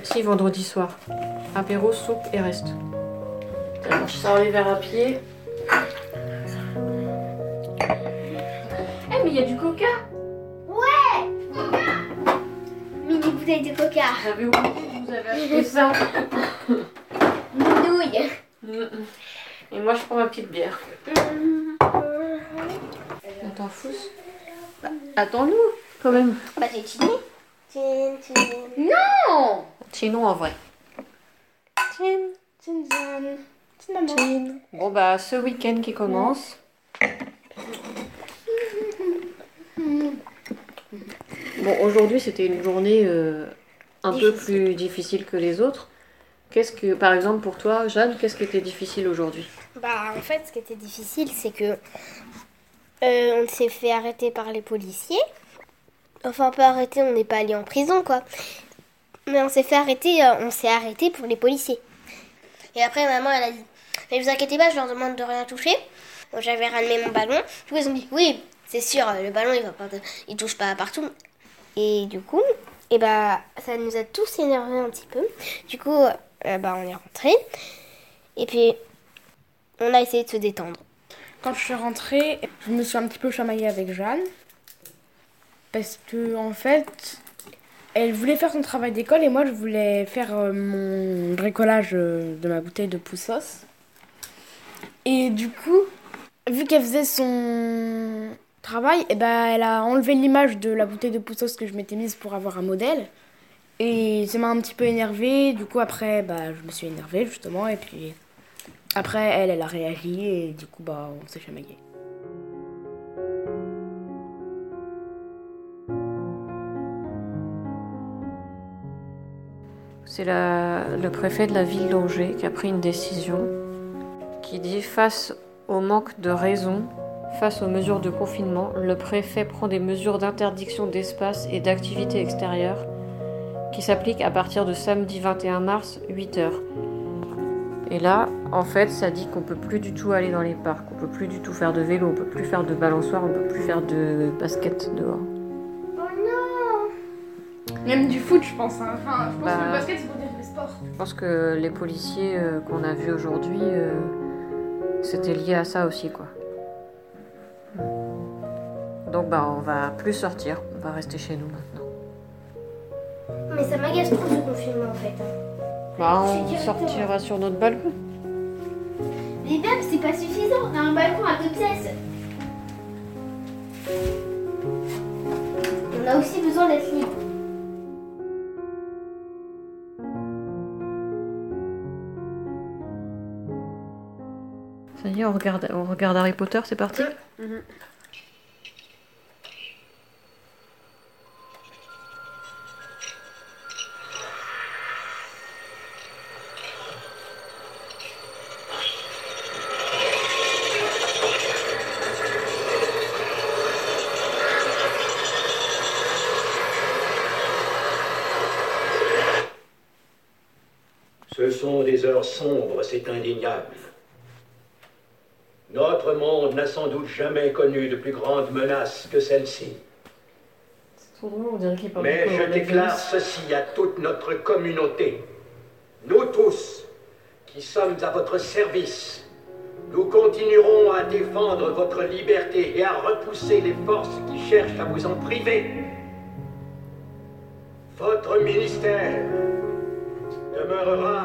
petit vendredi soir. Apéro, soupe et reste. Alors, je sors les verres à pied. Eh, mais il y a du coca Mini bouteille de coca. J'avais oublié que vous avez acheté ça. Nouille. Et moi, je prends ma petite bière. On t'en fous Attends-nous, quand même. Bah c'est Tini. Tin, tin. Non en vrai. Tin, tin, tin. Tin, maman. Bon, bah, ce week-end qui commence. Bon, aujourd'hui, c'était une journée euh, un peu plus difficile que les autres. Qu'est-ce que, par exemple, pour toi, Jeanne, qu'est-ce qui était difficile aujourd'hui? Bah en fait ce qui était difficile c'est que euh, on s'est fait arrêter par les policiers. Enfin pas arrêter, on n'est pas allé en prison quoi. Mais on s'est fait arrêter, euh, on s'est arrêté pour les policiers. Et après maman elle a dit Mais vous inquiétez pas, je leur demande de rien toucher. Donc j'avais ramené mon ballon. Du coup ils ont dit Oui, c'est sûr, euh, le ballon il va pas il touche pas partout. Et du coup, et bah ça nous a tous énervés un petit peu. Du coup, euh, bah on est rentré. Et puis on a essayé de se détendre. Quand je suis rentrée, je me suis un petit peu chamaillée avec Jeanne. Parce que, en fait, elle voulait faire son travail d'école et moi, je voulais faire euh, mon bricolage euh, de ma bouteille de poussos. Et du coup, vu qu'elle faisait son travail, eh ben, elle a enlevé l'image de la bouteille de poussos que je m'étais mise pour avoir un modèle. Et ça m'a un petit peu énervée. Du coup, après, bah, je me suis énervée, justement. Et puis, après, elle, elle a réagi et du coup, bah, on s'est chamaillé. C'est le préfet de la ville d'Angers qui a pris une décision qui dit face au manque de raison, face aux mesures de confinement, le préfet prend des mesures d'interdiction d'espace et d'activités extérieures qui s'appliquent à partir de samedi 21 mars 8h. Et là, en fait, ça dit qu'on peut plus du tout aller dans les parcs, on peut plus du tout faire de vélo, on peut plus faire de balançoire, on peut plus faire de basket dehors. Même du foot, je pense. hein. Enfin, je pense Bah. que le basket, c'est pour dire le sport. Je pense que les policiers euh, qu'on a vus aujourd'hui, euh, c'était lié à ça aussi, quoi. Donc bah on va plus sortir, on va rester chez nous maintenant. Mais ça m'agace trop ce confinement en fait. Bah on sortira sur notre balcon. Mais même c'est pas suffisant, on a un balcon à deux pièces. On a aussi besoin d'être libre. Ça y est, on regarde, on regarde Harry Potter, c'est parti Ce sont des heures sombres, c'est indéniable. Notre monde n'a sans doute jamais connu de plus grande menace que celle-ci. Mais je déclare ceci à toute notre communauté. Nous tous, qui sommes à votre service, nous continuerons à défendre votre liberté et à repousser les forces qui cherchent à vous en priver. Votre ministère demeurera